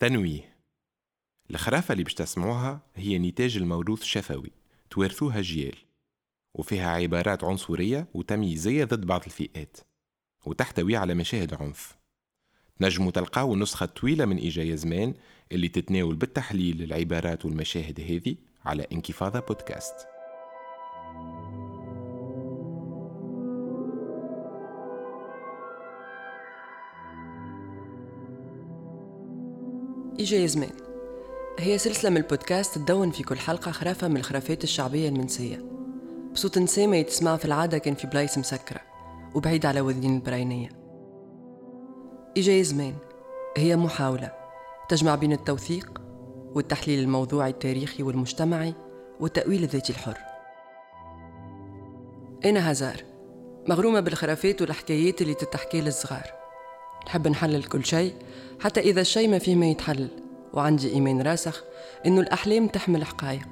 تنويه الخرافة اللي باش تسمعوها هي نتاج الموروث الشفوي توارثوها جيال وفيها عبارات عنصرية وتمييزية ضد بعض الفئات وتحتوي على مشاهد عنف. نجموا تلقاو النسخة الطويلة من إيجايا زمان اللي تتناول بالتحليل العبارات والمشاهد هذه على إنكفاضة بودكاست. إيجايا زمان هي سلسلة من البودكاست تدون في كل حلقة خرافة من الخرافات الشعبية المنسية. بصوت نسامة يتسمع في العادة كان في بلايص مسكرة وبعيد على وذين البراينية. إجاي زمان هي محاولة تجمع بين التوثيق والتحليل الموضوعي التاريخي والمجتمعي والتأويل الذاتي الحر. أنا هزار مغرومة بالخرافات والحكايات اللي تتحكي للصغار. نحب نحلل كل شيء حتى إذا الشيء ما فيه ما يتحلل. وعندي إيمان راسخ إنه الأحلام تحمل حقائق.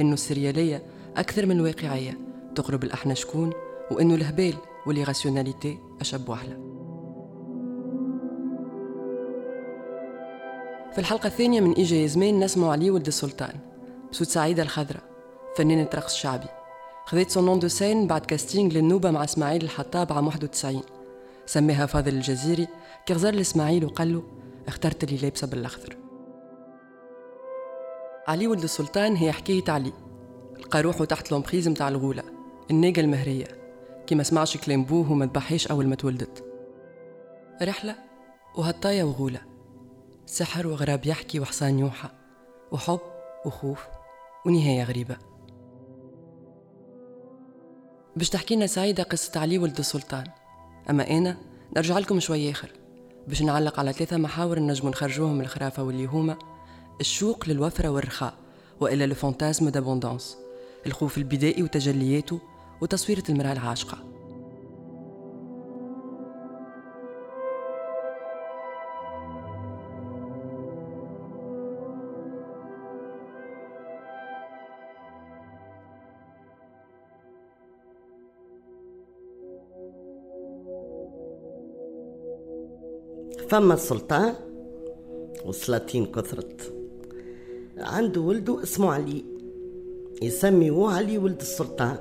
إنه السريالية أكثر من الواقعية. تقرب لاحنا شكون؟ وإنه الهبال وال irrationalité أشب وأحلى. في الحلقة الثانية من إيجا زمان نسمع علي ولد السلطان بصوت سعيدة الخضراء فنانة رقص شعبي. خذيت son nom de scène بعد casting للنوبة مع إسماعيل الحطاب عام 91 سماها فاضل الجزيري كي غزر لإسماعيل وقال له اخترت اللي لابسة بالأخضر. علي ولد السلطان هي حكاية علي. لقى روحه تحت l'emprise متاع الغولة الناقة المهرية. كي ما سمعش كلام بوه وما ذبحيش أول ما تولدت. رحلة وهطاية وغولة. سحر وغراب يحكي وحصان يوحى. وحب وخوف ونهاية غريبة. باش تحكينا سعيدة قصة علي ولد السلطان. أما أنا نرجع لكم شوي آخر. باش نعلق على ثلاثة محاور نجمو نخرجوهم من الخرافة واللي هما الشوق للوفرة والرخاء وإلا لو فانتازم دابوندونس الخوف البدائي وتجلياته وتصويرة المرأة العاشقة. فما السلطان؟ وسلاطين كثرت عنده ولده اسمه علي. يسميوه علي ولد السلطان.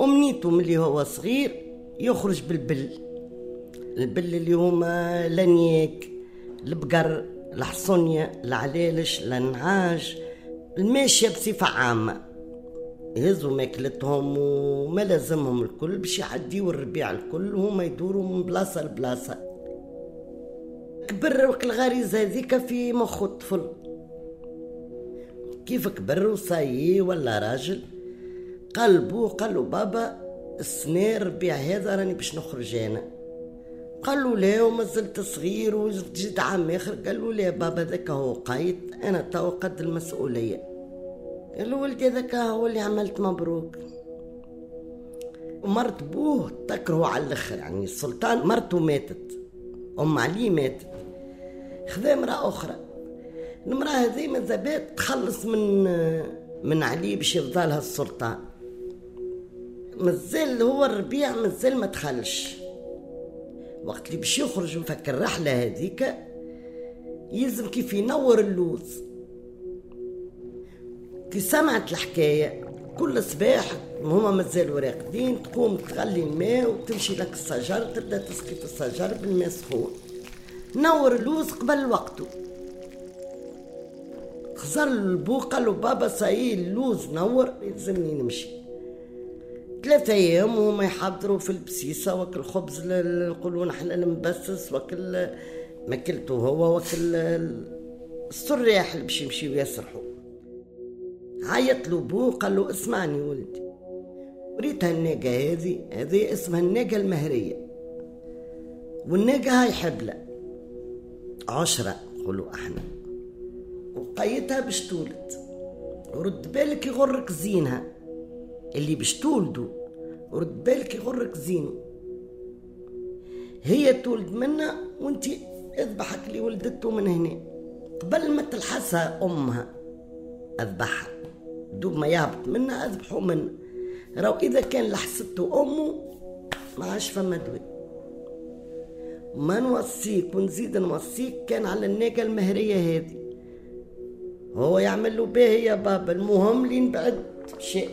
أمنيته ملي هو صغير يخرج بالبل. البل اللي هما لنياك البقر الحصنية العلالش النعاج الماشية بصفة عامة. يهزوا ماكلتهم وما لازمهم الكل باش يعديوا الربيع الكل وهما يدوروا من بلاصة لبلاصة. كبر الغريزة هذيك في مخو الطفل. كيف كبر وصايي ولا راجل؟ قال بو قال له بابا السنة ربيع هذا راني باش نخرج أنا. قال له لا وما زلت صغير وجد عام آخر قال له لا بابا ذاك هو قايد أنا تو قد المسؤولية. قال له ولدي ذاك هو اللي عملت مبروك. ومرت بوه تكرهوا على الأخر يعني السلطان مرته ماتت أم علي ماتت. خذا امرأة أخرى. المرأة هذه ماذا بات تخلص من من علي باش يفضلها السلطان. مازال هو الربيع مازال ما دخلش وقت اللي باش يخرج وفك الرحلة هذيك يلزم كيف ينور اللوز. كي سمعت الحكاية كل صباح هما مازالوا راقدين تقوم تغلي الماء وتمشي لك الشجر تبدأ تسقي في الشجر بالماء سخون. نور اللوز قبل وقته. خزر البو قال بابا صاي اللوز نور يلزمني نمشي. ثلاثة أيام وهما يحضروا في البسيسة وكل خبز نقولوا نحن المبسس وكل ماكلته هو وكل السراح اللي باش يمشيو يسرحوا. عيط له بو قال له اسمعني ولدي. وريتها الناقة هذه هذه اسمها الناقة المهرية. والناقة هاي حبلة. عشرة. نقولوا أحنا. وقيتها باش تولد. ورد بالك يغرك زينها. اللي باش تولدوا ورد بالك يغرك زينه هي تولد منا وانت أذبحك اللي ولدته من هنا. قبل ما تلحسها أمها. أذبحها. دوب ما يهبط منها اذبحه منها راهو إذا كان لحسته أمه ما عادش فما دواء ما نوصيك ونزيد نوصيك كان على الناقة المهرية هذه. هو يعمل له باهي يا بابا المهم لين بعد شيء.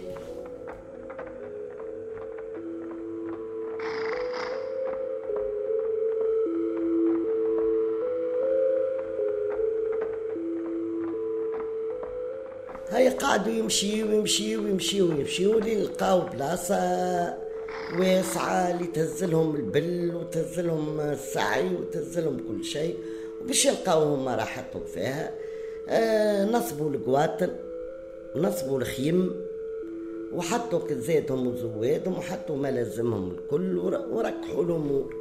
هاي قعدوا يمشي ويمشي ويمشي ويمشي ولين لقاو بلاصة. واسعة اللي تهزلهم البل وتهزلهم السعي وتهزلهم كل شيء وباش يلقاو هما راحتهم فيها. آه نصبوا القواتل نصبوا الخيم وحطوا كزاتهم وزوادهم وحطوا ملازمهم الكل وركحوا الأمور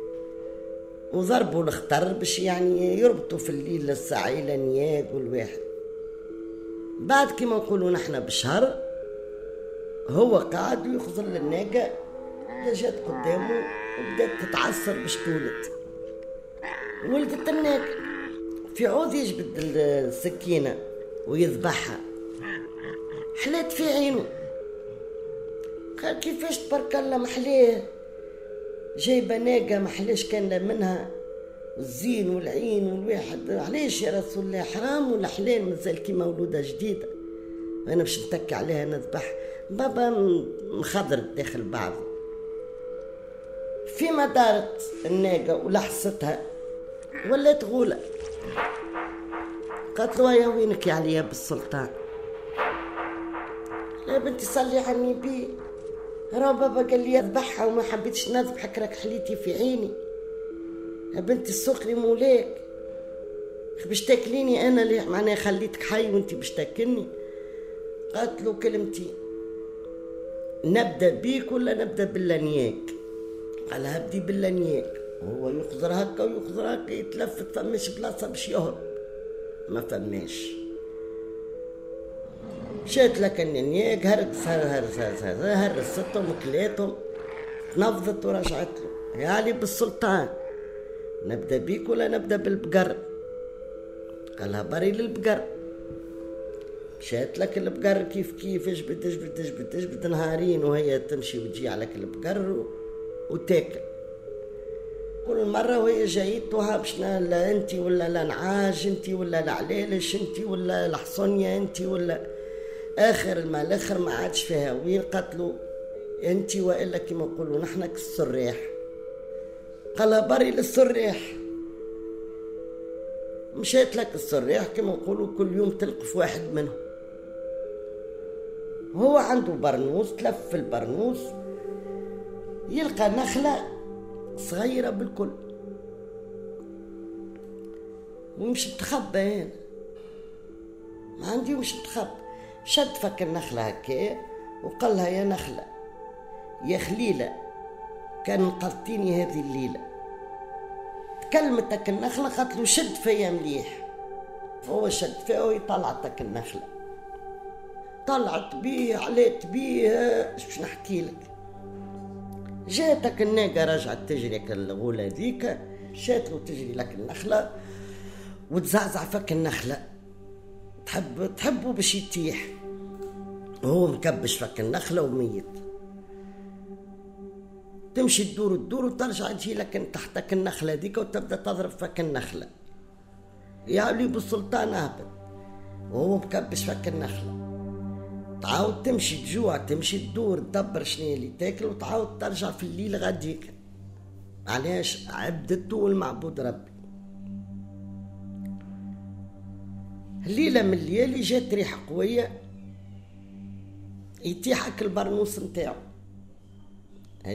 وضربوا الخطر باش يعني يربطوا في الليل الساعة إلى نياق والواحد. بعد كما نقولوا نحنا بشهر هو قاعد ويخزن الناقة جات قدامه وبدأت تتعصر باش تولد ولدت الناقة في عود يجبد السكينة ويذبحها. حلات في عينه. قال كيفاش تبارك الله محلاه؟ جايبة ناقة محلاش كان منها. الزين والعين والواحد علاش يا رسول الله؟ حرام ولا حلال؟ مازال كي مولودة جديدة. أنا باش نتكي عليها نذبح. بابا مخضر داخل بعضه فيما دارت الناقة ولحستها ولات غولة قالت له يا وينك يا عليا بالسلطان لا بنتي صلي على النبي. راه بابا قال لي أذبحها وما حبيتش نذبحك راك حليتي في عيني. يا بنتي السوق لي مولاك. باش تاكليني أنا ليه معناها خليتك حي وأنت باش تاكلني. قالت له كلمتي نبدأ بيك ولا نبدأ باللانياك قال هبدي باللانياك وهو يخزر هكا ويخزر هكا يتلفت فماش بلاصة باش يهرب. ما فماش. مشات لك النياك هرس هرس هرس هرستهم وكلاتهم. تنفضت ورجعت له يا علي بالسلطان. نبدأ بيك ولا نبدأ بالبقر؟ قالها بري للبقر. مشات لك البقر كيف كيف اجبد اجبد اجبد اجبد نهارين وهي تمشي وتجي عليك البقر وتاكل. كل مرة وهي جايتها باش لا انت ولا لا نعاج انت ولا لا علالش انت ولا الحصونية انت ولا آخر المال الآخر ما عادش فيها. وين قتلوا؟ انت وإلا كما نقولوا نحن كالسراح. قال بري للسراح. مشيت لك السراح كما نقولوا كل يوم تلقف واحد منهم. هو عنده برنوس تلف في البرنوس. يلقى نخلة صغيرة بالكل. ومش متخبى هنا ما عندي مش متخبى. شد فك النخلة هكا وقال لها يا نخلة يا خليلة كان قلتيني هذه الليلة. تكلمتك النخلة قالت له شد فيا مليح. هو شد فيها ويطلعتك النخلة. طلعت بيه عليت بيه باش نحكي لك؟ جاتك الناقة رجعت تجري الغولة ذيك شات تجري لك النخلة وتزعزع فك النخلة. تحب تحبه باش يتيح. وهو مكبش فك النخلة وميت. تمشي تدور تدور وترجع تجي لك تحتك النخلة ديك وتبدأ تضرب فك النخلة. يا علي بالسلطان اهبط وهو مكبش فك النخلة. تعاود تمشي تجوع تمشي تدور تدبر شنو اللي تاكل وتعاود ترجع في الليل غاديك علاش؟ عبدته والمعبود ربي. ليلة من الليالي جات ريحة قوية يتيحك البرنوس نتاعو.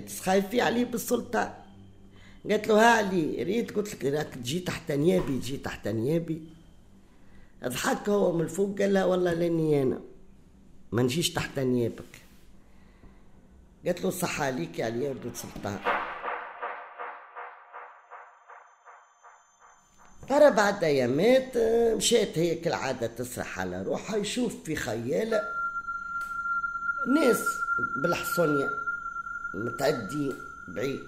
تسخايفي عليه بالسلطان قالت له ها علي ريت؟ قلت لك راك تجي تحت نيابي تجي تحت نيابي. ضحك هو من الفوق قال لها والله لاني أنا. ما نجيش تحت نيابك. قالت له صح عليك يا علي ولد سلطان. ترى بعد ايامات مشات هي كالعادة تسرح على روحها يشوف في خيالة ناس بالحصونية متعدي بعيد.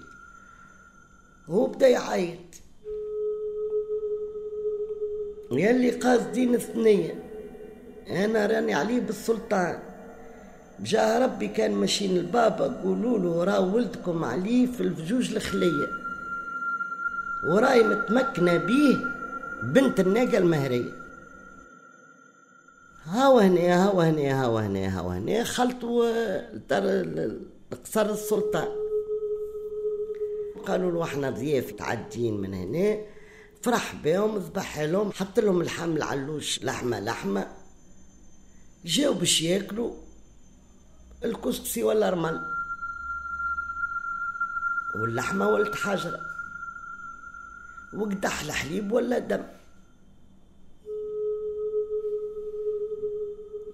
هو بدا يعيط. يلي قاصدين الثنية. أنا راني عليه بالسلطان. بجاه ربي كان ماشيين البابا قولوا له راه ولدكم عليه في الفجوج الخلية. وراي متمكنة بيه بنت الناقة المهرية. هاو هنا هاو هنا هاو هنا هاو هنا خلطوا قصر السلطان. قالوا له إحنا ضياف تعدين من هنا فرح بهم ذبح لهم حط لهم اللحم العلوش لحمة لحمة. جاو باش ياكلوا الكسكسي ولا رمل واللحمة ولت حجره وقدح الحليب ولا دم.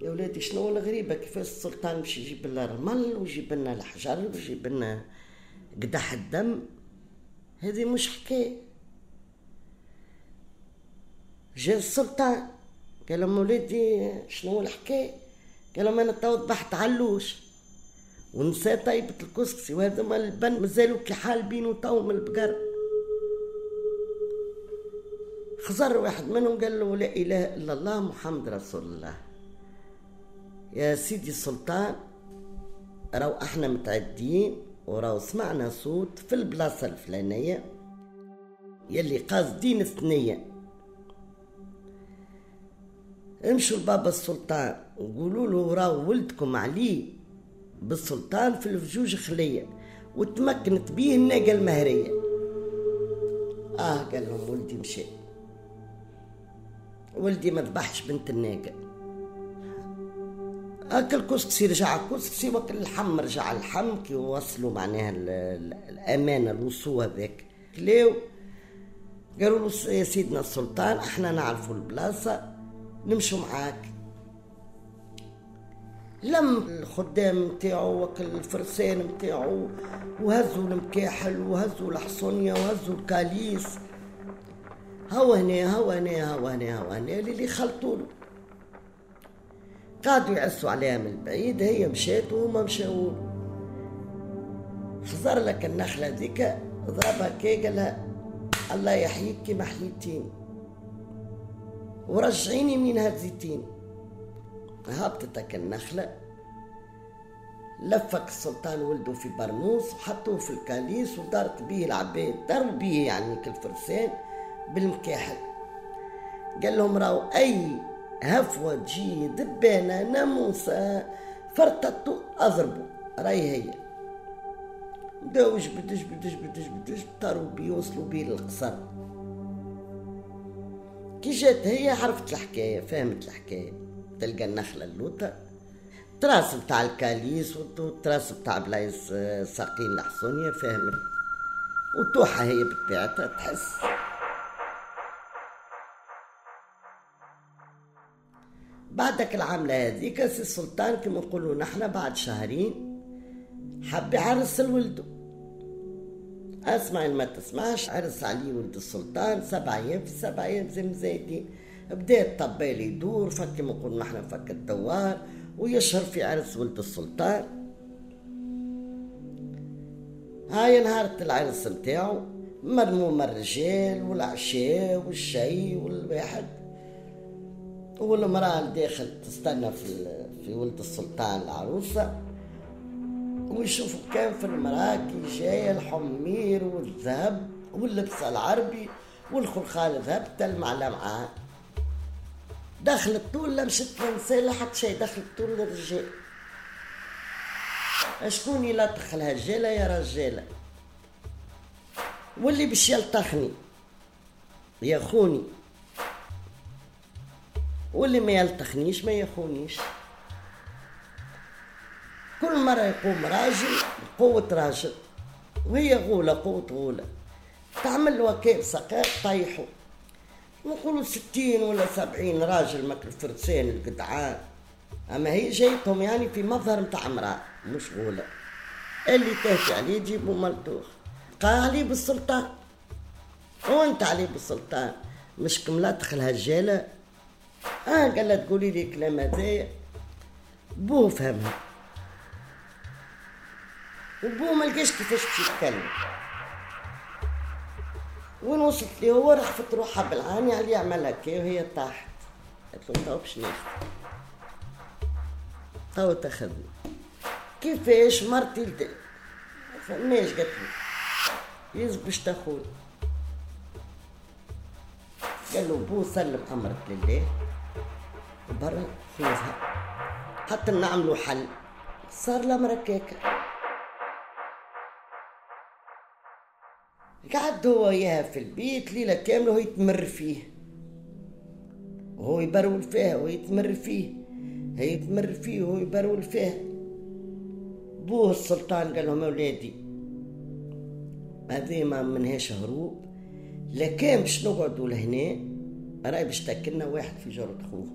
يا ولادي شنو الغريبة؟ كيفاش السلطان باش يجيب لنا الرمل ويجيب لنا الحجر ويجيب لنا قدح الدم؟ هذه مش حكاية. جا السلطان. قال لهم ولادي شنو الحكاية؟ قال لهم أنا تو ذبحت علوش ونسى طيبة الكسكسي وهذا ما البن مازالوا كي حال بينو تو من البقر. خزر واحد منهم قال له لا إله إلا الله محمد رسول الله. يا سيدي السلطان راو أحنا متعدين وراو سمعنا صوت في البلاصة الفلانية يلي قاصدين الثنية امشوا لبابا السلطان وقولوا له راو ولدكم علي. بالسلطان في الفجوج خلية وتمكنت بيه الناقة المهرية. آه قال لهم ولدي مشي. ولدي ما ذبحش بنت الناقة. أكل كسكسي رجع كسكسي وكل اللحم رجع اللحم كي وصلوا معناها الامانه الوصول هذاك. كلاو قالوا له يا سيدنا السلطان إحنا نعرفوا البلاصة. نمشوا معاك. لم الخدام نتاعو وكل الفرسان نتاعو وهزوا المكاحل وهزوا الحصونية وهزوا الكاليس. هو هنا هو هنا هو هنا هو هنا اللي خلطوا قعدوا يعسوا عليها من بعيد هي مشات وهما مشاو. خزر لك النخلة ذيك ضربها كي قالها الله يحييك كما حييتيني. ورجعيني من هالزيتين هبطتك النخلة. لفك السلطان ولده في برنوس وحطوه في الكاليس ودارت به العباد داروا به يعني كالفرسان بالمكاحل. قال لهم راو أي هفوة تجي دبانة ناموسة فرطتو أضربوا راي هي. بداو جبد جبد جبد جبد طاروا بيه وصلوا بيه للقصر. كي جات هي عرفت الحكاية فهمت الحكاية. تلقى النخلة اللوطة تراس بتاع الكاليس والتراس بتاع بلايص آه، ساقين الحصونية فهمت. وتوحى هي بطبيعتها تحس. بعدك العاملة هذيك السلطان كما نقولوا نحن بعد شهرين حب يعرس لولده أسمع ما تسمعش عرس علي ولد السلطان سبع أيام في سبع أيام زي مزايدين بدا الطبال يدور فك كما نقول نحن فك الدوار ويشهر في عرس ولد السلطان. هاي نهار العرس نتاعو مرموم الرجال والعشاء والشاي والواحد. والمرأة داخل تستنى في في ولد السلطان العروسة. ويشوفوا كان في المرأة كي جاية الحمير والذهب واللبس العربي والخلخال الذهب تلمع معاه. دخلت طول لا مشت لا حتى شيء دخلت طول الرجال شكون يلطخ الهجالة يا رجالة واللي باش يلطخني يخوني واللي ما يلطخنيش ما يخونيش. كل مرة يقوم راجل قوة راجل وهي غولة قوة غولة. تعمل وكيل سقاء طيحوا نقولوا ستين ولا سبعين راجل ماك الفرسان القدعان. أما هي جايتهم يعني في مظهر متاع امرأة مش غولة. اللي تهفي عليه يجيبوا ملتوخ قال عليه بالسلطان. وانت عليه بالسلطان. مش كملات الهجالة آه قال لها تقولي لي كلام هذايا. بوه فهمها. وبوه ما لقاش كيفاش باش يتكلم. وين وصلت لي هو رخفت روحها بالعاني عليه يعمل هكا وهي طاحت. قالت له تو باش ناخذ تو تاخذني كيفاش مرتي فماش قالت لي. يز باش تاخذ قال له بو سلم أمرك لله. برا خذها حتى نعملوا حل. صار الأمر هكاك. قعد هو وياها في البيت ليلة كاملة وهي تمر فيه. وهو يبرول فيها وهي تمر فيه هي تمر فيه وهو يبرول فيها. بوه السلطان قال لهم أولادي هذه ما منهاش هروب. لا كان باش نقعدوا لهنا؟ راي باش تاكلنا واحد في جرة خوه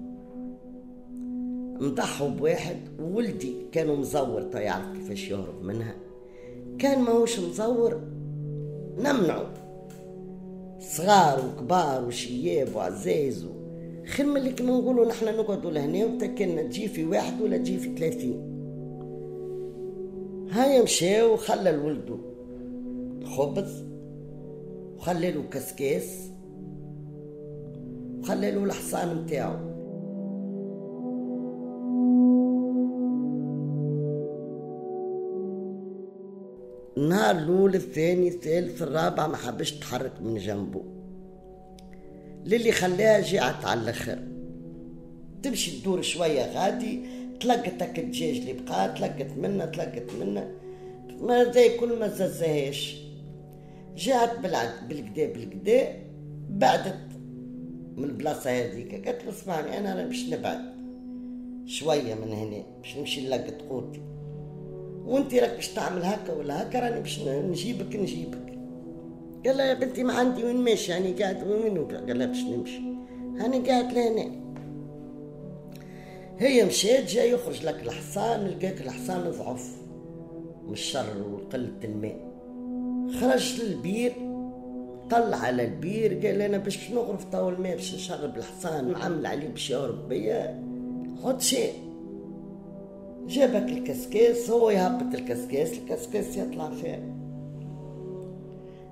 نضحوا بواحد وولدي كانوا مزور يعرف كيفاش يهرب منها. كان ماهوش مزور نمنعوا صغار وكبار وشياب وعزاز خير اللي كما نقولوا نحنا نقعدوا لهنا وتاكلنا تجي في واحد ولا تجي في ثلاثين. هاي مشى وخلى لولده الخبز وخلى له كسكاس وخلى له الحصان متاعو النهار الأول الثاني الثالث الرابع ما حبش تحرك من جنبه. للي خلاها جاعت على الآخر. تمشي تدور شوية غادي تلقت هكا الدجاج اللي بقى تلقت منه تلقت منه. ما زي كل ما ززهاش جاءت بالعد بالكدا بالكدا بعدت من البلاصة هذيك. قالت له اسمعني أنا باش نبعد شوية من هنا باش نمشي نلقط قوتي. وانت راك باش تعمل هكا ولا هكا راني باش نجيبك نجيبك. قال لها يا بنتي ما عندي وين ماشي يعني قاعد وين؟ قال لها باش نمشي. هاني قاعد لهنا. هي مشات جاي يخرج لك الحصان لقاك الحصان ضعف من الشر وقلة الماء. خرج للبير طلع على البير قال أنا باش نغرف طاول الماء باش نشرب الحصان نعمل عليه باش يهرب بيا. خد شيء. جابك الكسكاس هو يهبط الكسكاس الكسكاس يطلع فيه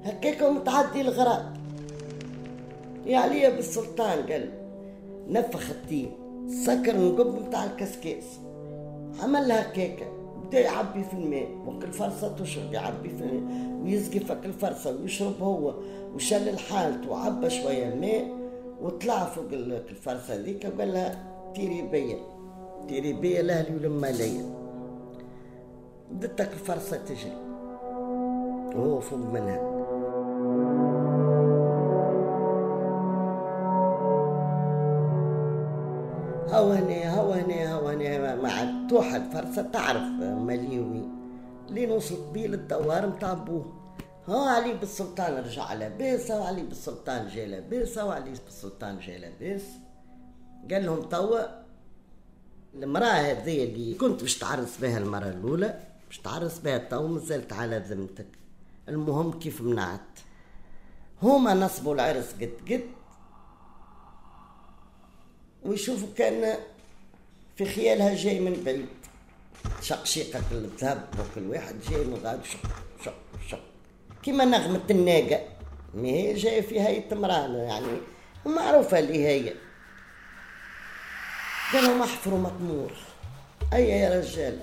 هكاك متعدي الغراض يا عليا بالسلطان قال نفخ التين سكر القب متاع الكسكاس. عمل هكاك بدا يعبي في الماء وقت الفرصة تشرب يعبي في الماء ويسقي فك الفرصة ويشرب هو وشل الحالت وعبى شوية ماء وطلع فوق الفرصة ذيك وقال لها تيري بيا. تيري بيا لأهلي ولما ليا. بدتك الفرصة تجري وهو فوق منها. هوني هوني هوني مع توحد فرصة تعرف مليوي. لين وصلت بيه للدوار متاع بوه ها علي بالسلطان رجع لاباس وعلي بالسلطان جا لاباس وعلي بالسلطان جا لاباس. قال لهم توا المرأة هذه اللي كنت باش تعرس بها المرة الأولى باش تعرس بها توا مازالت على ذمتك. المهم كيف منعت؟ هما نصبوا العرس قد قد ويشوفوا كان في خيالها جاي من بعيد. شقشيقة الذهب وكل واحد جاي من غاد شق شق شق. كيما نغمة الناقة. ما هي جاية في هيئة امرأة يعني معروفة اللي هي. قالوا احفروا مطمور أي يا رجال؟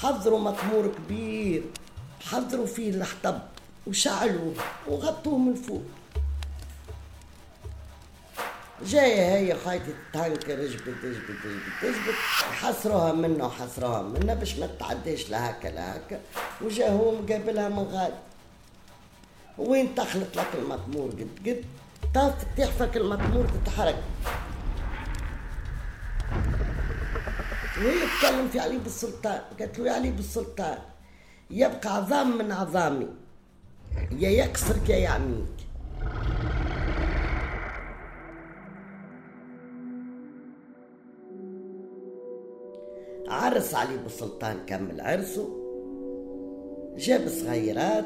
حضروا مطمور كبير. حضروا فيه الحطب وشعلوه وغطوه من فوق. جاية هي خايتة تهنكر جبت جبت جبت جبت حصروها منه وحصروها منه باش ما تعديش لهكا لهكا وجا هو مقابلها من غادي وين تخلط لك المطمور؟ قد قد طاف تحفك المطمور تتحرك. وهي تكلم في علي بالسلطان. قالت له يا علي بالسلطان يبقى عظام من عظامي. يا يكسرك يا يعميك عرس علي بالسلطان كمل عرسه جاب صغيرات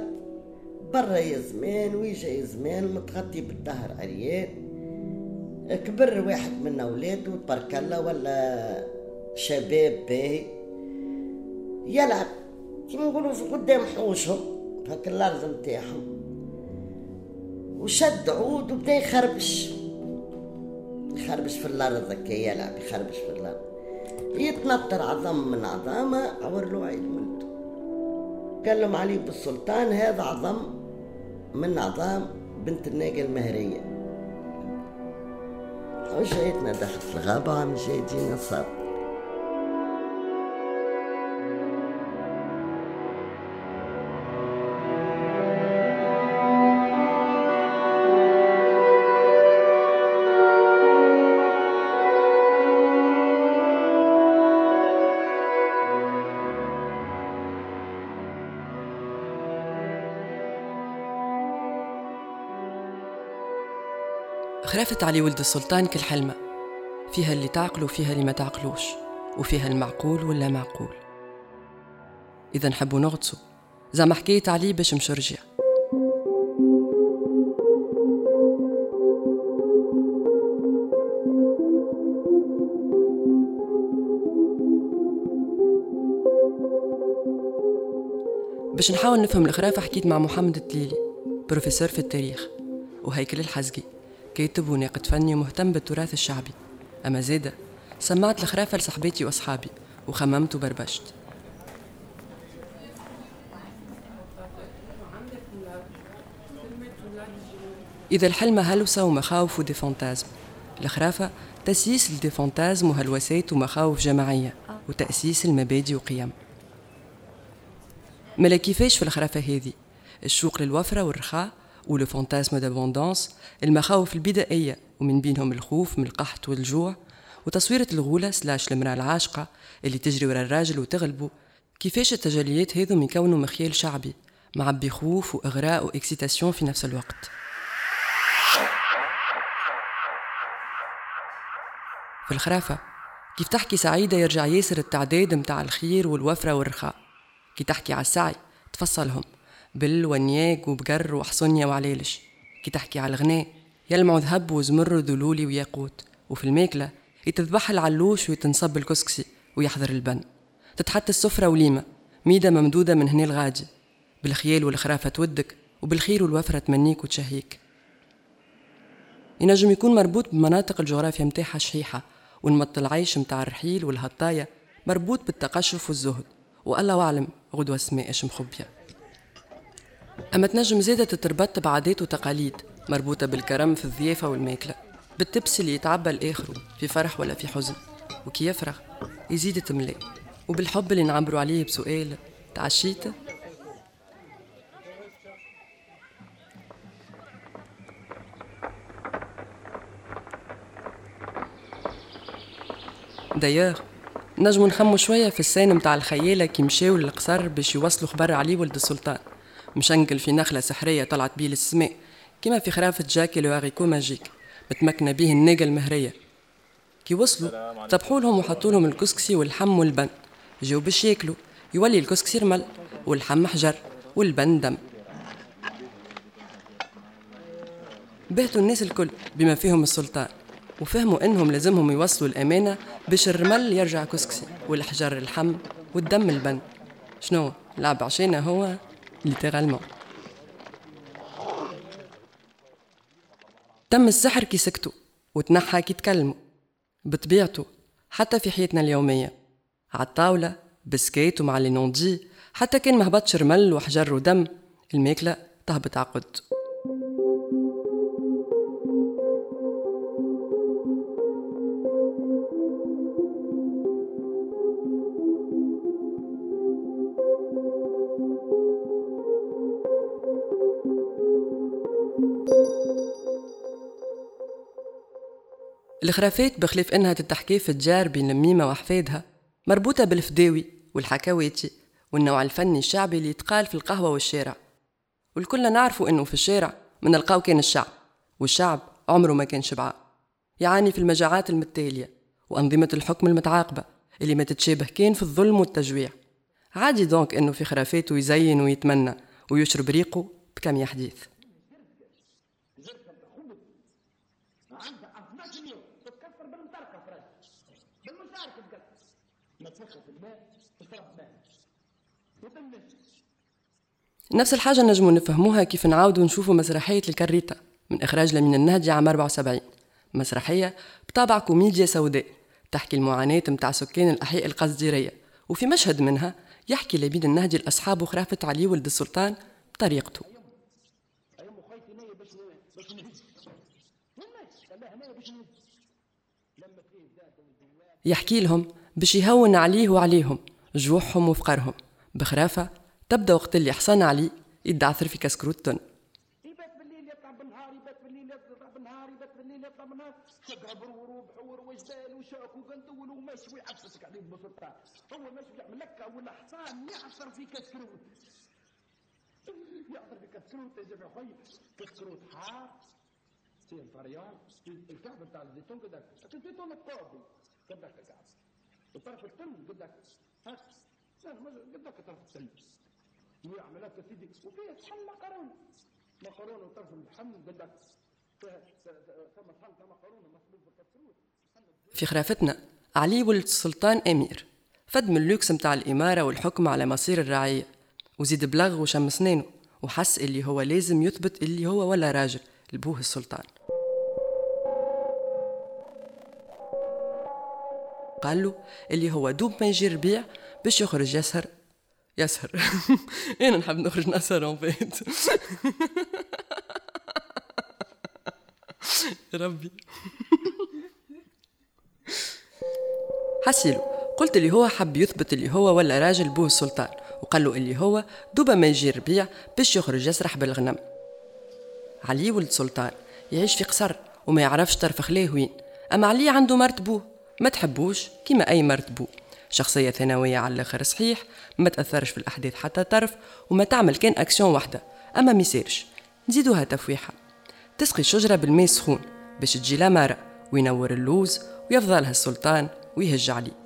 برا يا زمان ويجا يا زمان متغطي بالدهر عريان كبر واحد من أولاده تبارك الله ولا شباب باهي. يلعب كيما نقولوا في قدام حوشهم هاك الأرض نتاعهم. وشد عود وبدا يخربش. يخربش في الأرض هكا يلعب يخربش في الأرض. يتنطر عظم من عظامة عور له عيد ولده لهم علي بالسلطان هذا عظم من عظام بنت الناقة المهرية. وجايتنا دخلت الغابة عم جايدين صار خرافة علي ولد السلطان كل حلمة. فيها اللي تعقل وفيها اللي ما تعقلوش وفيها المعقول واللا معقول. إذا نحبوا نغطسوا. زعما حكاية علي باش مشرجع باش نحاول نفهم الخرافة حكيت مع محمد التليلي بروفيسور في التاريخ. وهيكل الحزقي. كاتب وناقد فني ومهتم بالتراث الشعبي. أما زادة سمعت الخرافة لصحباتي وأصحابي وخممت وبربشت. إذا الحلم هلوسة ومخاوف و des fantasmes؟ الخرافة تسييس ال des fantasmes وهلوسات ومخاوف جماعية؟ وتأسيس المبادئ وقيم. ملا كيفاش في الخرافة هذه؟ الشوق للوفرة والرخاء و le fantasme d'abondance المخاوف البدائية ومن بينهم الخوف من القحط والجوع وتصويرة الغولة slash المرأة العاشقة اللي تجري ورا الراجل وتغلبه. كيفاش التجليات هذو يكونوا مخيال شعبي معبي خوف وإغراء و excitation في نفس الوقت. في الخرافة كيف تحكي سعيدة يرجع ياسر التعداد متاع الخير والوفرة والرخاء. كي تحكي على السعي تفصلهم. بل ونياق وبقر وحصنية وعليلش. كي تحكي على الغناء يلمعوا ذهب وزمرد ولولي وياقوت. وفي الماكلة يتذبح العلوش ويتنصب الكسكسي ويحضر البن. تتحط السفرة وليمة ميدة ممدودة من هنا الغادي بالخيال والخرافة تودك وبالخير والوفرة تمنيك وتشهيك. ينجم يكون مربوط بمناطق الجغرافيا متاعها شحيحة ونمط العيش متاع الرحيل والهطاية مربوط بالتقشف والزهد. والله أعلم غدوة سماء إيش مخبية أما تنجم زادة تتربط بعادات وتقاليد مربوطة بالكرم في الضيافة والماكلة بالتبس اللي يتعبى الآخر في فرح ولا في حزن وكي يفرح يزيد تملي وبالحب اللي نعبروا عليه بسؤال تعشيت؟ دايوغ نجمو نخمو شوية في ال scène متاع الخيالة كي مشاو للقصر باش يوصلوا خبر علي ولد السلطان. مشنقل في نخلة سحرية طلعت بيه للسماء كما في خرافة Jack et le haricot magique متمكنة بيه الناقة المهرية كي وصلوا ذبحوا لهم وحطوا لهم الكسكسي واللحم واللبن. جاو باش ياكلوا يولي الكسكسي رمل واللحم حجر واللبن دم. بهتوا الناس الكل بما فيهم السلطان وفهموا إنهم لازمهم يوصلوا الأمانة باش الرمل يرجع كسكسي والحجر لحم والدم لبن. شنو؟ لعب عشينا هو. littéralement تم السحر كي سكتوا وتنحى كي تكلموا بطبيعته حتى في حياتنا اليومية عالطاولة بسكيت ومع les non-dits حتى كان مهبطش رمل وحجر ودم الماكلة تهبط عقد. الخرافات بخلاف إنها تتحكي في الجار بين الميمة وأحفادها مربوطة بالفداوي والحكاواتي والنوع الفني الشعبي اللي يتقال في القهوة والشارع. والكلنا نعرفوا إنه في الشارع من نلقاو كان الشعب والشعب عمره ما كان شبعان. يعاني في المجاعات المتالية وأنظمة الحكم المتعاقبة اللي ما تتشابه كان في الظلم والتجويع. عادي دونك إنه في خرافاته يزين ويتمنى ويشرب ريقه بكم يحديث. نفس الحاجة نجمو نفهموها كيف نعاودو نشوفو مسرحية الكريتة من إخراج لمين النهدي عام 74 مسرحية بطابع كوميديا سوداء تحكي المعاناة متاع سكان الأحياء القصديرية وفي مشهد منها يحكي لبيد النهدي لأصحابه خرافة علي ولد السلطان بطريقته. يحكي لهم باش يهون عليه وعليهم جوعهم وفقرهم بخرافة تبدأ وقت اللي حصان علي يدعثر في كسكروت تن يبات بالليل يطلع بالنهار يبات بالليل يطلع بالنهار يبات بالليل يطلع بالنهار. شقها وبحور وجبال وشاك وقندول ومشي ويعفسك عليه بسلطان هو ماشي يعمل لك ولا حصان يعصر في كسكروت يعصر في كسكروت يا جماعة خويا. كسكروت حار. سين طريان الكعب بتاع الزيتون كده الزيتون الطابي كدك الكعب وطرف التم قدك ها؟ لا قدك طرف التم ويعمل لك سيدي وفيه صحن مقرون مقرون وطرف اللحم بالكسروت في خرافتنا علي ولد السلطان أمير. فد من اللوكس متاع الإمارة والحكم على مصير الرعية وزيد بلغ وشم سنينه وحس اللي هو لازم يثبت اللي هو ولا راجل لبوه السلطان. قال له اللي هو دوب ما يجي الربيع باش يخرج يسرح يسرح. أنا نحب نخرج نسرح en fait ربي. حسيلو قلت اللي هو حب يثبت اللي هو ولا راجل بوه السلطان وقال له اللي هو دوبا ما يجي الربيع باش يخرج يسرح بالغنم. علي ولد سلطان يعيش في قصر وما يعرفش طرف خليه وين. أما علي عنده مرتبوه ما تحبوش كيما أي مرتبو شخصية ثانوية على الآخر. صحيح ما تأثرش في الأحداث حتى طرف وما تعمل كان أكسيون واحدة. أما ميسالش نزيدوها تفويحة. تسقي الشجرة بالماء السخون باش تجي لامارة وينور اللوز ويفضلها السلطان ويهج عليه.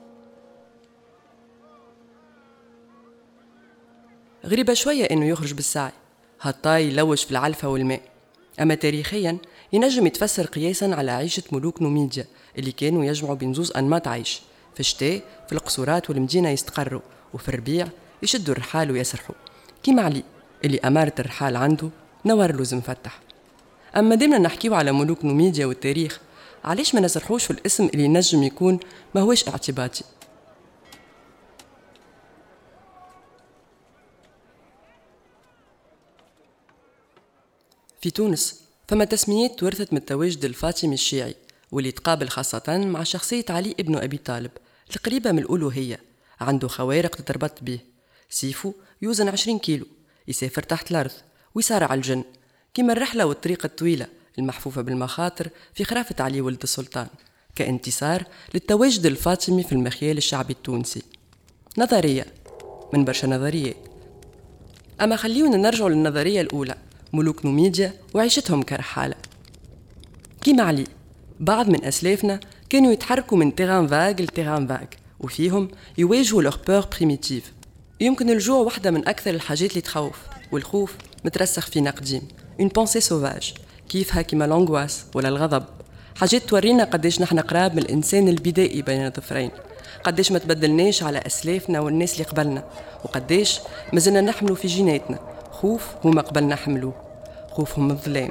غريبة شوية إنه يخرج بالساعي هالطاي يلوش في العلفة والماء. أما تاريخيا ينجم يتفسر قياسا على عيشة ملوك نوميديا اللي كانوا يجمعوا بين زوز أنماط عيش. في الشتاء في القصورات والمدينة يستقروا وفي الربيع يشدوا الرحال ويسرحوا. كيما علي اللي أمارة الرحال عنده نور لوز مفتح. أما ديما نحكيو على ملوك نوميديا والتاريخ. علاش ما نسرحوش في الاسم اللي ينجم يكون ما هوش اعتباطي؟ في تونس فما تسميات تورثت من التواجد الفاطمي الشيعي واللي تقابل خاصة مع شخصية علي ابن أبي طالب. القريبة من الألوهية عنده خوارق تتربط به. سيفه يوزن عشرين كيلو. يسافر تحت الأرض. ويسارع الجن. كما الرحلة والطريقة الطويلة المحفوفة بالمخاطر في خرافة علي ولد السلطان. كانتصار للتواجد الفاطمي في المخيال الشعبي التونسي. نظرية. من برشا نظريات أما خليونا نرجع للنظرية الأولى. ملوك نوميديا وعيشتهم كرحالة. كيما علي بعض من أسلافنا كانوا يتحركوا من terrain vague ل terrain vague وفيهم يواجهوا leurs peurs primitives يمكن الجوع واحدة من أكثر الحاجات اللي تخوف. والخوف مترسخ فينا قديم une pensée sauvage كيفها كيما l'angoisse ولا الغضب؟ حاجات تورينا قديش نحن قراب من الإنسان البدائي بين الظفرين قديش ما تبدلناش على أسلافنا والناس اللي قبلنا. وقديش ما زلنا نحملوا في جيناتنا. خوف هما قبلنا حملوه خوفهم من الظلام.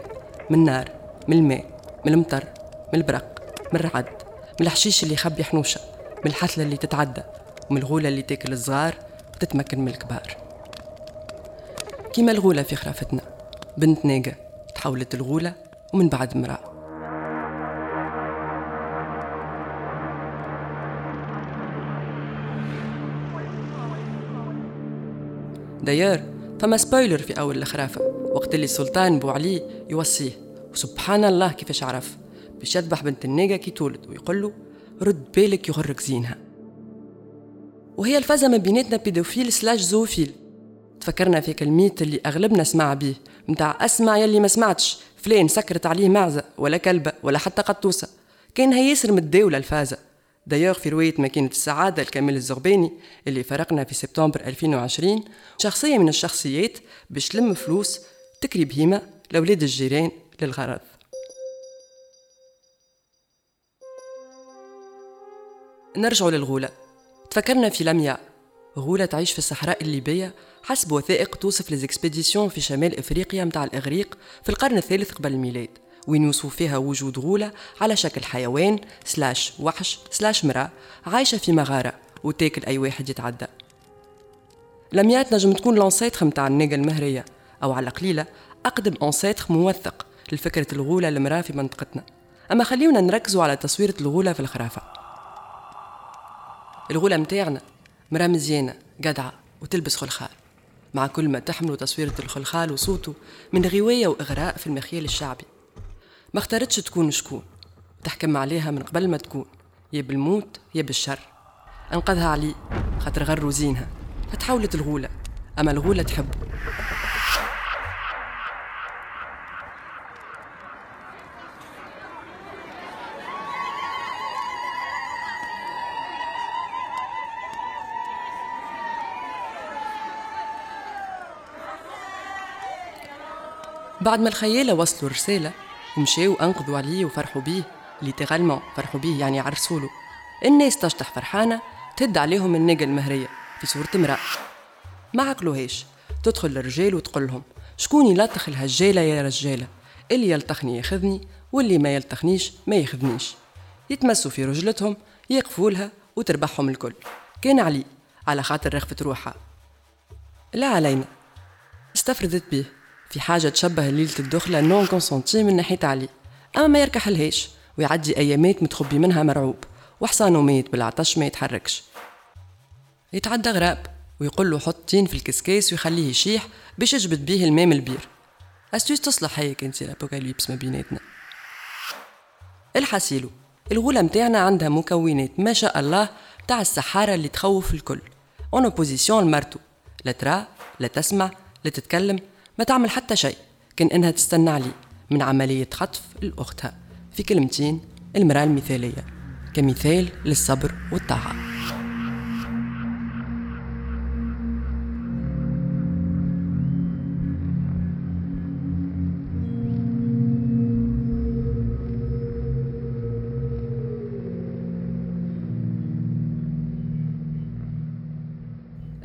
من النار من الماء من المطر من البرق من الرعد. من الحشيش اللي يخبي حنوشة من الحتلة اللي تتعدى ومن الغولة اللي تاكل الصغار وتتمكن من الكبار. كيما الغولة في خرافتنا بنت ناقة تحولت الغولة ومن بعد مرأة. d'ailleurs فما spoiler في أول الخرافة وقت اللي السلطان بو علي يوصيه وسبحان الله كيفاش عرف. باش يذبح بنت النيجا كي تولد ويقول له رد بالك يغرك زينها. وهي الفازة ما بيناتنا pédophile slash zoophile. تفكرنا في كلميت اللي أغلبنا سمع بيه متاع أسمع يلي ما سمعتش فلان سكرت عليه معزة ولا كلبة ولا حتى قطوسة. كان ياسر متداولة الفازة. دايوغ في رواية ماكينة السعادة لكمال الزغباني اللي فرقنا في سبتمبر 2020 شخصية من الشخصيات باش تلم فلوس تكري بهيمة لأولاد الجيران للغرض. نرجع للغولة. تفكرنا في لميا غولة تعيش في الصحراء الليبية حسب وثائق توصف لزيكسبيديسيون في شمال إفريقيا متاع الإغريق في القرن الثالث قبل الميلاد وين يوصف فيها وجود غولة على شكل حيوان slash وحش slash مرأة عايشة في مغارة وتاكل أي واحد يتعدى. لميات نجم تكون l'ancêtre متاع النيجا المهرية أو على قليلة أقدم ancêtre موثق لفكرة الغولة المرأة في منطقتنا. أما خليونا نركزوا على تصويرة الغولة في الخرافة. الغولة متاعنا مرا مزيانة جدعة وتلبس خلخال. مع كل ما تحملوا تصويرة الخلخال وصوته من غواية وإغراء في المخيال الشعبي. ما اختارتش تكون شكون تحكم عليها من قبل ما تكون. يا بالموت يا بالشر. أنقذها علي خاطر غروا زينها. فتحولت الغولة أما الغولة تحبه بعد ما الخيالة وصلوا الرسالة ومشاو أنقذوا عليه وفرحوا بيه ليترالمون فرحوا بيه يعني عرسوله الناس تشطح فرحانة تهد عليهم النجا المهرية في صورة امرأة. ما عقلوهاش تدخل للرجال وتقول لهم شكون يلطخ الهجالة يا رجالة؟ اللي يلطخني ياخذني واللي ما يلطخنيش ما ياخذنيش. يتمسوا في رجلتهم يقفوا لها وتربحهم الكل. كان علي على خاطر رغفة روحها. لا علينا. استفردت به في حاجة تشبه ليلة الدخلة non consentie من ناحية علي. أما ما يركح لهاش ويعدي أيامات متخبي منها مرعوب وحصانه ميت بالعطش ما يتحركش. يتعدى غراب ويقول له حط طين في الكسكاس ويخليه يشيح باش يجبد بيه الماء من البير. astuce تصلح هي كانت ال apocalypse ما بيناتنا. الحسيلو الغولة متاعنا عندها مكونات ما شاء الله تاع السحارة اللي تخوف الكل. en opposition لمرتو لا ترى لا تسمع لا تتكلم ما تعمل حتى شيء. كان إنها تستنى عليه من عملية خطف لأختها في كلمتين المرأة المثالية. كمثال للصبر والطاعة.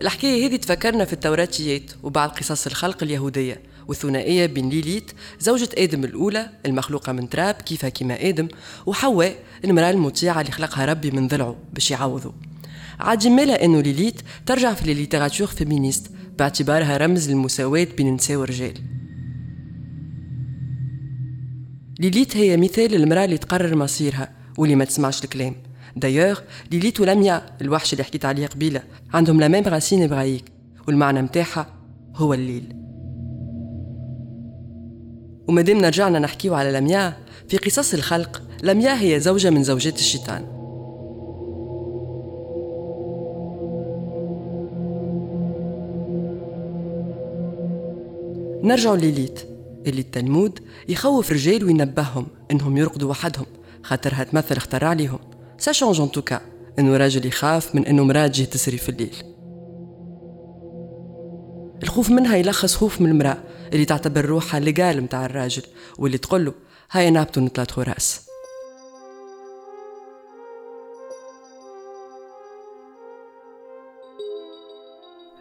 الحكاية هذه تفكرنا في التوراتيات وبعض قصص الخلق اليهودية والثنائية بين ليليت زوجة آدم الأولى المخلوقة من تراب كيفها كيما آدم وحواء المرأة المطيعة اللي خلقها ربي من ضلعه باش يعوضه. عاد مالا إنه ليليت ترجع في ال littérature féministe باعتبارها رمز للمساواة بين النساء والرجال ليليت هي مثال المرأة اللي تقرر مصيرها واللي ما تسمعش الكلام. دايوغ ليليت ولميا الوحش اللي حكيت عليه قبيلة عندهم لا ميم راسين ابراهيك والمعنى متاعها هو الليل ومادام رجعنا نحكيو على لميا في قصص الخلق لميا هي زوجة من زوجات الشيطان نرجع لليليت اللي التلمود يخوف رجال وينبههم انهم يرقدوا وحدهم خاطرها تمثل اختار عليهم سا شونج أن توكا انه راجل يخاف من أنه تجي تسري في الليل. الخوف منها يلخص خوف من المرأة اللي تعتبر روحها لقال متاع الراجل واللي تقول له هاي نابتو نطلت رأس.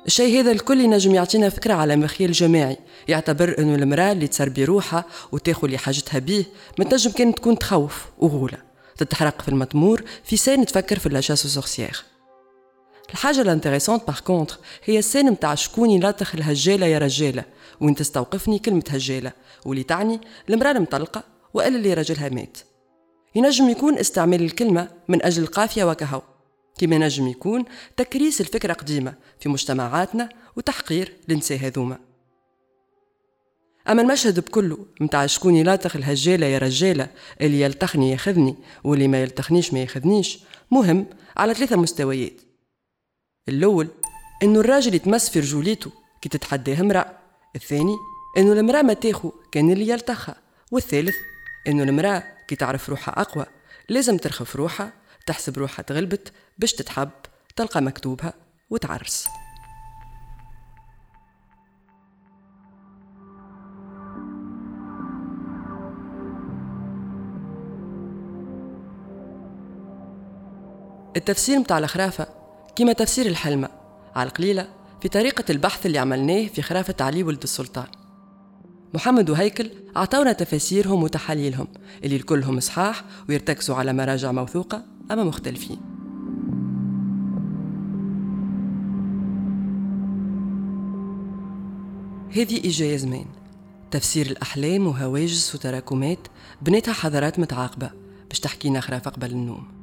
الشيء هذا الكل ينجم يعطينا فكرة على مخيل جماعي يعتبر أنه المرأة اللي تسربي روحها وتاخذ اللي حاجتها بيه ما تنجم كانت تكون تخوف وغولة. تتحرق في المطمور في scène تفكر في la chasse aux sorcières الحاجة ال intéressante par contre هي ال scène متاع شكون يلاطخ الهجالة يا رجالة وين تستوقفني كلمة هجالة واللي تعني المرأة المطلقة وإلا اللي رجلها مات. ينجم يكون استعمال الكلمة من أجل القافية وكهو كما نجم يكون تكريس الفكرة قديمة في مجتمعاتنا وتحقير النساء هذوما. أما المشهد بكله متاع شكون يلاطخ الهجالة يا رجالة اللي يلتخني ياخذني واللي ما يلتخنيش ما ياخذنيش. مهم على ثلاثة مستويات. الأول إنه الراجل يتمس في رجوليته كي تتحداه امرأة. الثاني إنه المرأة ما تاخو كان اللي يلتخها والثالث إنه المرأة كي تعرف روحها أقوى. لازم ترخف روحها تحسب روحها تغلبت باش تتحب تلقى مكتوبها وتعرس. التفسير متاع الخرافة كما تفسير الحلمة على القليلة في طريقة البحث اللي عملناه في خرافة علي ولد السلطان. محمد وهيكل أعطونا تفاسيرهم وتحاليلهم اللي الكلهم صحاح ويرتكزوا على مراجع موثوقة أما مختلفين. هذه إجاية زمان تفسير الأحلام وهواجس وتراكمات بنيتها حضارات متعاقبة باش تحكينا خرافة قبل النوم.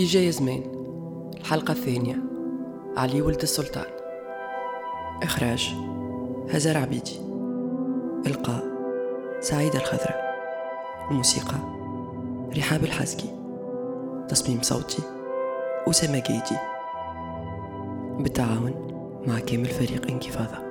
إجا زمان الحلقة الثانية. علي ولد السلطان. إخراج هزار عبيدي. إلقاء سعيدة الخضراء الموسيقى رحاب الحزكي تصميم صوتي أسامة جيدي. بالتعاون مع كامل فريق انكفاضه